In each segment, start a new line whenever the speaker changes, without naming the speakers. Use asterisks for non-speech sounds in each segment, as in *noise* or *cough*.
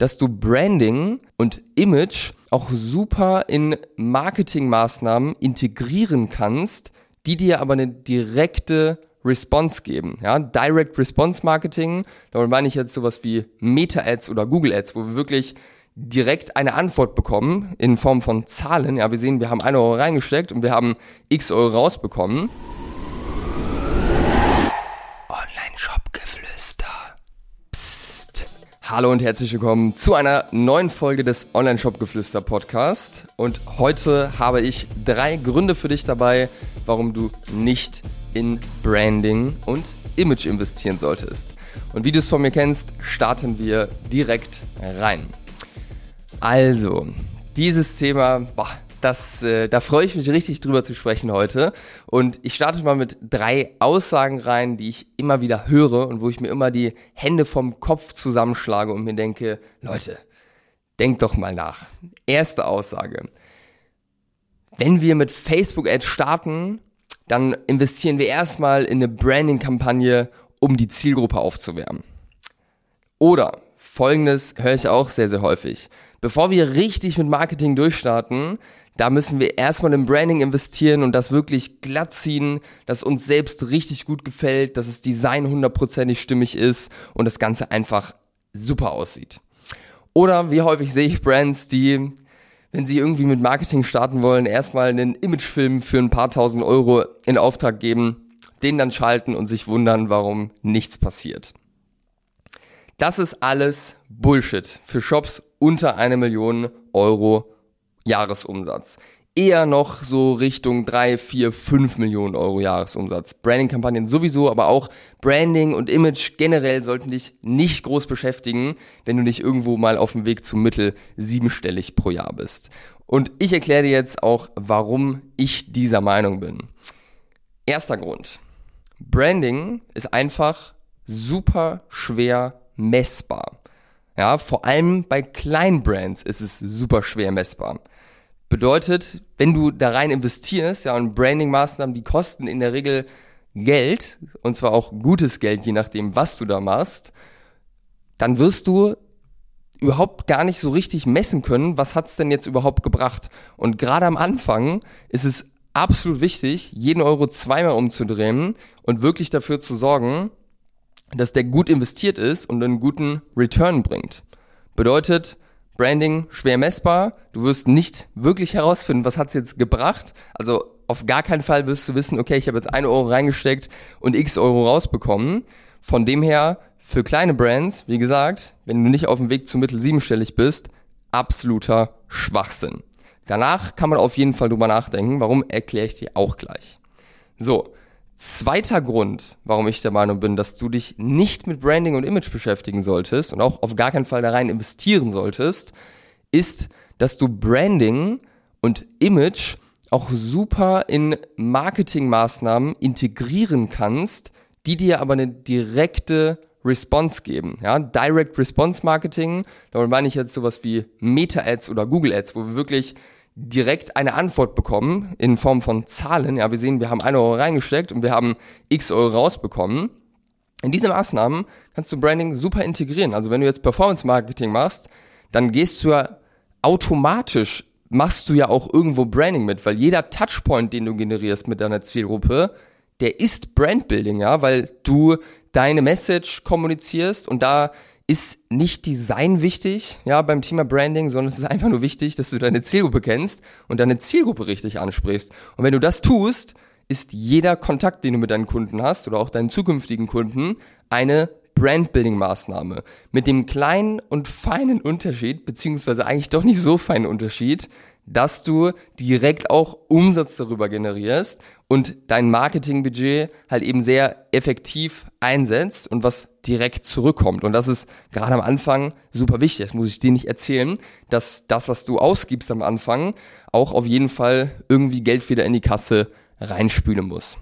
dass du Branding und Image auch super in Marketingmaßnahmen integrieren kannst, die dir aber eine direkte Response geben. Ja, Direct Response Marketing, damit meine ich jetzt sowas wie Meta-Ads oder Google Ads, wo wir wirklich direkt eine Antwort bekommen in Form von Zahlen. Ja, wir sehen, wir haben 1 Euro reingesteckt und wir haben x Euro rausbekommen. Hallo und herzlich willkommen zu einer neuen Folge des Online-Shop-Geflüster Podcast. Und heute habe ich drei Gründe für dich dabei, warum du nicht in Branding und Image investieren solltest. Und wie du es von mir kennst, starten wir direkt rein. Also, dieses Thema, boah, das, äh, da freue ich mich richtig drüber zu sprechen heute. Und ich starte mal mit drei Aussagen rein, die ich immer wieder höre und wo ich mir immer die Hände vom Kopf zusammenschlage und mir denke, Leute, denkt doch mal nach. Erste Aussage. Wenn wir mit Facebook Ads starten, dann investieren wir erstmal in eine Branding-Kampagne, um die Zielgruppe aufzuwärmen. Oder folgendes höre ich auch sehr, sehr häufig. Bevor wir richtig mit Marketing durchstarten, da müssen wir erstmal im Branding investieren und das wirklich glatt ziehen, dass uns selbst richtig gut gefällt, dass das Design hundertprozentig stimmig ist und das Ganze einfach super aussieht. Oder wie häufig sehe ich Brands, die, wenn sie irgendwie mit Marketing starten wollen, erstmal einen Imagefilm für ein paar tausend Euro in Auftrag geben, den dann schalten und sich wundern, warum nichts passiert. Das ist alles Bullshit für Shops unter eine Million Euro Jahresumsatz. Eher noch so Richtung 3, 4, 5 Millionen Euro Jahresumsatz. Branding-Kampagnen sowieso, aber auch Branding und Image generell sollten dich nicht groß beschäftigen, wenn du nicht irgendwo mal auf dem Weg zum Mittel siebenstellig pro Jahr bist. Und ich erkläre dir jetzt auch, warum ich dieser Meinung bin. Erster Grund. Branding ist einfach super schwer messbar. Ja, vor allem bei kleinen Brands ist es super schwer messbar. Bedeutet, wenn du da rein investierst, ja, und Branding-Maßnahmen, die kosten in der Regel Geld, und zwar auch gutes Geld, je nachdem, was du da machst, dann wirst du überhaupt gar nicht so richtig messen können, was hat's denn jetzt überhaupt gebracht. Und gerade am Anfang ist es absolut wichtig, jeden Euro zweimal umzudrehen und wirklich dafür zu sorgen, dass der gut investiert ist und einen guten Return bringt. Bedeutet, Branding schwer messbar. Du wirst nicht wirklich herausfinden, was hat's jetzt gebracht. Also auf gar keinen Fall wirst du wissen, okay, ich habe jetzt ein Euro reingesteckt und x Euro rausbekommen. Von dem her, für kleine Brands, wie gesagt, wenn du nicht auf dem Weg zu mittel siebenstellig bist, absoluter Schwachsinn. Danach kann man auf jeden Fall drüber nachdenken. Warum, erkläre ich dir auch gleich. So, Zweiter Grund, warum ich der Meinung bin, dass du dich nicht mit Branding und Image beschäftigen solltest und auch auf gar keinen Fall da rein investieren solltest, ist, dass du Branding und Image auch super in Marketingmaßnahmen integrieren kannst, die dir aber eine direkte Response geben. Ja, Direct Response Marketing, damit meine ich jetzt sowas wie Meta-Ads oder Google Ads, wo wir wirklich direkt eine Antwort bekommen in Form von Zahlen. Ja, wir sehen, wir haben 1 Euro reingesteckt und wir haben x Euro rausbekommen. In diese Maßnahmen kannst du Branding super integrieren. Also wenn du jetzt Performance Marketing machst, dann gehst du ja automatisch, machst du ja auch irgendwo Branding mit, weil jeder Touchpoint, den du generierst mit deiner Zielgruppe, der ist Brandbuilding, ja, weil du deine Message kommunizierst und da ist nicht Design wichtig, ja, beim Thema Branding, sondern es ist einfach nur wichtig, dass du deine Zielgruppe kennst und deine Zielgruppe richtig ansprichst. Und wenn du das tust, ist jeder Kontakt, den du mit deinen Kunden hast oder auch deinen zukünftigen Kunden, eine Brandbuilding-Maßnahme. Mit dem kleinen und feinen Unterschied, beziehungsweise eigentlich doch nicht so feinen Unterschied, dass du direkt auch Umsatz darüber generierst und dein Marketingbudget halt eben sehr effektiv einsetzt und was direkt zurückkommt. Und das ist gerade am Anfang super wichtig. Das muss ich dir nicht erzählen, dass das, was du ausgibst am Anfang, auch auf jeden Fall irgendwie Geld wieder in die Kasse reinspülen muss.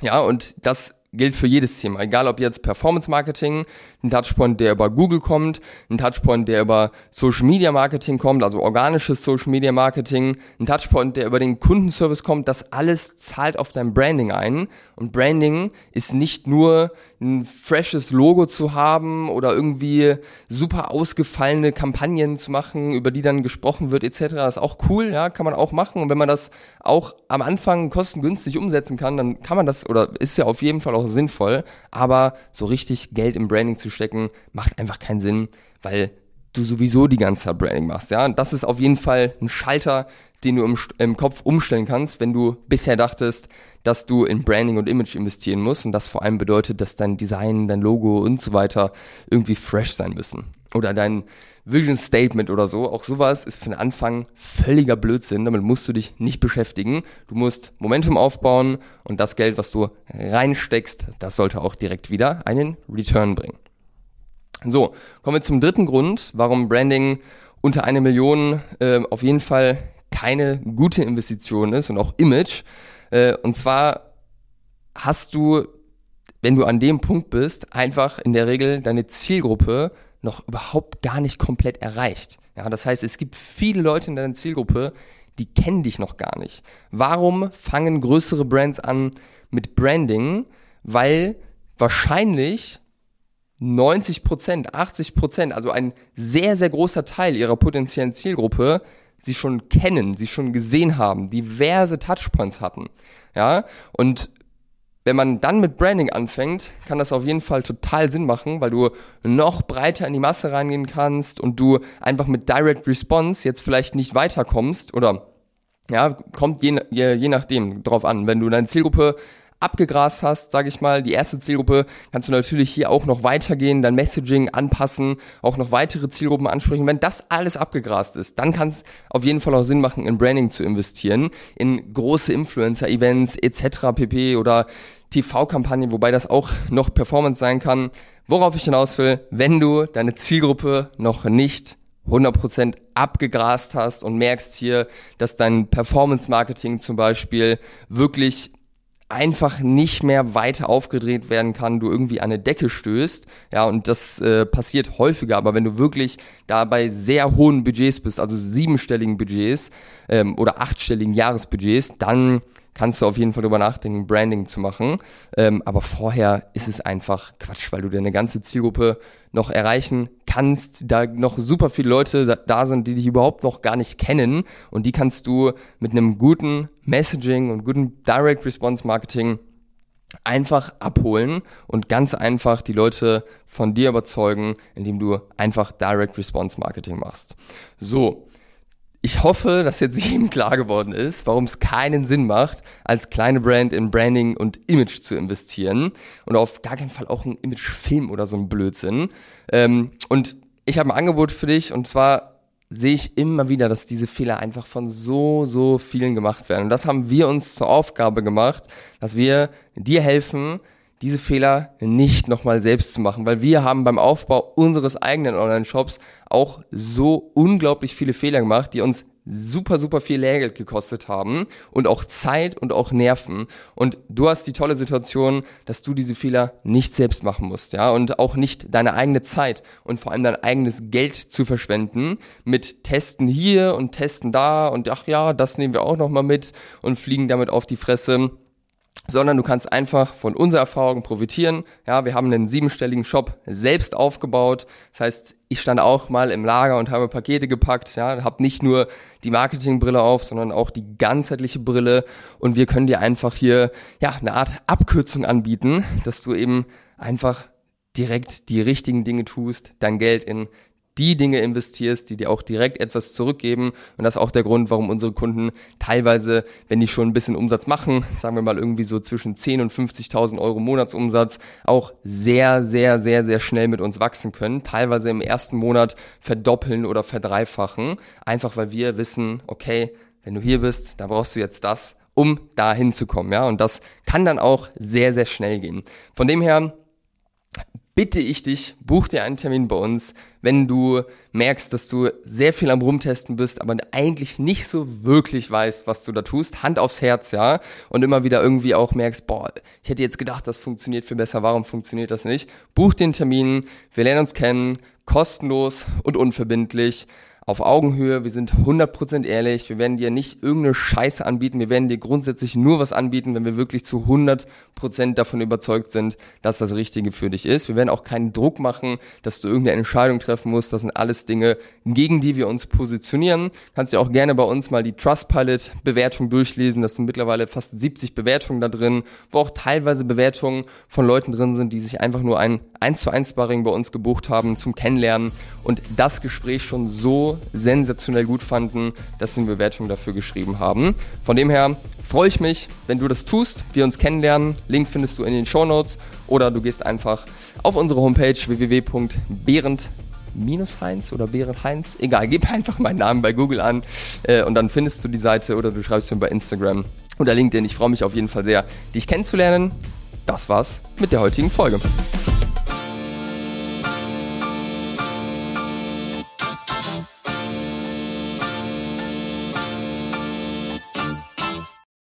Ja, und das gilt für jedes Thema. Egal ob jetzt Performance Marketing, ein Touchpoint, der über Google kommt, ein Touchpoint, der über Social Media Marketing kommt, also organisches Social Media Marketing, ein Touchpoint, der über den Kundenservice kommt, das alles zahlt auf dein Branding ein. Und Branding ist nicht nur ein freshes Logo zu haben oder irgendwie super ausgefallene Kampagnen zu machen, über die dann gesprochen wird etc. ist auch cool, ja, kann man auch machen. Und wenn man das auch am Anfang kostengünstig umsetzen kann, dann kann man das oder ist ja auf jeden Fall auch sinnvoll. Aber so richtig Geld im Branding zu stecken, macht einfach keinen Sinn, weil du sowieso die ganze Zeit Branding machst. Ja, und das ist auf jeden Fall ein Schalter, den du im, im Kopf umstellen kannst, wenn du bisher dachtest, dass du in Branding und Image investieren musst und das vor allem bedeutet, dass dein Design, dein Logo und so weiter irgendwie fresh sein müssen. Oder dein Vision Statement oder so. Auch sowas ist für den Anfang völliger Blödsinn. Damit musst du dich nicht beschäftigen. Du musst Momentum aufbauen und das Geld, was du reinsteckst, das sollte auch direkt wieder einen Return bringen. So, kommen wir zum dritten Grund, warum Branding unter eine Million äh, auf jeden Fall keine gute Investition ist und auch Image. Äh, und zwar hast du, wenn du an dem Punkt bist, einfach in der Regel deine Zielgruppe noch überhaupt gar nicht komplett erreicht. Ja, das heißt, es gibt viele Leute in deiner Zielgruppe, die kennen dich noch gar nicht. Warum fangen größere Brands an mit Branding? Weil wahrscheinlich 90 Prozent, 80 Prozent, also ein sehr, sehr großer Teil ihrer potenziellen Zielgruppe sie schon kennen, sie schon gesehen haben, diverse Touchpoints hatten. Ja, und wenn man dann mit Branding anfängt, kann das auf jeden Fall total Sinn machen, weil du noch breiter in die Masse reingehen kannst und du einfach mit Direct Response jetzt vielleicht nicht weiterkommst oder ja, kommt je, je, je nachdem drauf an. Wenn du deine Zielgruppe abgegrast hast, sage ich mal, die erste Zielgruppe, kannst du natürlich hier auch noch weitergehen, dein Messaging anpassen, auch noch weitere Zielgruppen ansprechen. Wenn das alles abgegrast ist, dann kann es auf jeden Fall auch Sinn machen, in Branding zu investieren, in große Influencer-Events etc. pp. oder TV-Kampagnen, wobei das auch noch Performance sein kann. Worauf ich hinaus will, wenn du deine Zielgruppe noch nicht 100% abgegrast hast und merkst hier, dass dein Performance-Marketing zum Beispiel wirklich einfach nicht mehr weiter aufgedreht werden kann, du irgendwie an eine Decke stößt. Ja, und das äh, passiert häufiger, aber wenn du wirklich da bei sehr hohen Budgets bist, also siebenstelligen Budgets ähm, oder achtstelligen Jahresbudgets, dann kannst du auf jeden Fall darüber nachdenken, Branding zu machen. Ähm, aber vorher ist es einfach Quatsch, weil du deine ganze Zielgruppe noch erreichen kannst, da noch super viele Leute da, sind, die dich überhaupt noch gar nicht kennen und die kannst du mit einem guten Messaging und guten Direct Response Marketing einfach abholen und ganz einfach die Leute von dir überzeugen, indem du einfach Direct Response Marketing machst. So, ich hoffe, dass jetzt *laughs* jedem klar geworden ist, warum es keinen Sinn macht, als kleine Brand in Branding und Image zu investieren und auf gar keinen Fall auch ein Imagefilm oder so ein Blödsinn. Ähm, und ich habe ein Angebot für dich und zwar sehe ich immer wieder, dass diese Fehler einfach von so, so vielen gemacht werden. Und das haben wir uns zur Aufgabe gemacht, dass wir dir helfen, diese Fehler nicht nochmal selbst zu machen, weil wir haben beim Aufbau unseres eigenen Online-Shops auch so unglaublich viele Fehler gemacht, die uns super, super viel Lehrgeld gekostet haben und auch Zeit und auch Nerven. Und du hast die tolle Situation, dass du diese Fehler nicht selbst machen musst, ja, und auch nicht deine eigene Zeit und vor allem dein eigenes Geld zu verschwenden mit Testen hier und Testen da und ach ja, das nehmen wir auch nochmal mit und fliegen damit auf die Fresse sondern du kannst einfach von unserer Erfahrung profitieren. Ja, wir haben einen siebenstelligen Shop selbst aufgebaut. Das heißt, ich stand auch mal im Lager und habe Pakete gepackt. Ja, habe nicht nur die Marketingbrille auf, sondern auch die ganzheitliche Brille. Und wir können dir einfach hier ja eine Art Abkürzung anbieten, dass du eben einfach direkt die richtigen Dinge tust, dein Geld in die Dinge investierst, die dir auch direkt etwas zurückgeben. Und das ist auch der Grund, warum unsere Kunden teilweise, wenn die schon ein bisschen Umsatz machen, sagen wir mal irgendwie so zwischen 10 und 50.000 Euro Monatsumsatz, auch sehr, sehr, sehr, sehr schnell mit uns wachsen können. Teilweise im ersten Monat verdoppeln oder verdreifachen. Einfach weil wir wissen, okay, wenn du hier bist, da brauchst du jetzt das, um da hinzukommen, ja. Und das kann dann auch sehr, sehr schnell gehen. Von dem her, bitte ich dich, buch dir einen Termin bei uns, wenn du merkst, dass du sehr viel am Rumtesten bist, aber eigentlich nicht so wirklich weißt, was du da tust. Hand aufs Herz, ja. Und immer wieder irgendwie auch merkst, boah, ich hätte jetzt gedacht, das funktioniert viel besser, warum funktioniert das nicht? Buch den Termin, wir lernen uns kennen, kostenlos und unverbindlich. Auf Augenhöhe, wir sind 100% ehrlich, wir werden dir nicht irgendeine Scheiße anbieten, wir werden dir grundsätzlich nur was anbieten, wenn wir wirklich zu 100% davon überzeugt sind, dass das Richtige für dich ist. Wir werden auch keinen Druck machen, dass du irgendeine Entscheidung treffen musst, das sind alles Dinge, gegen die wir uns positionieren. Kannst ja auch gerne bei uns mal die Trustpilot-Bewertung durchlesen, das sind mittlerweile fast 70 Bewertungen da drin, wo auch teilweise Bewertungen von Leuten drin sind, die sich einfach nur ein 1 zu 1 Sparring bei uns gebucht haben zum Kennenlernen und das Gespräch schon sensationell gut fanden, dass sie eine Bewertung dafür geschrieben haben. Von dem her freue ich mich, wenn du das tust, wir uns kennenlernen. Link findest du in den Show Notes oder du gehst einfach auf unsere Homepage www.behrend minus Heinz oder Behrend Heinz, egal, gib einfach meinen Namen bei Google an äh, und dann findest du die Seite oder du schreibst mir bei Instagram oder LinkedIn. Ich freue mich auf jeden Fall sehr, dich kennenzulernen. Das war's mit der heutigen Folge.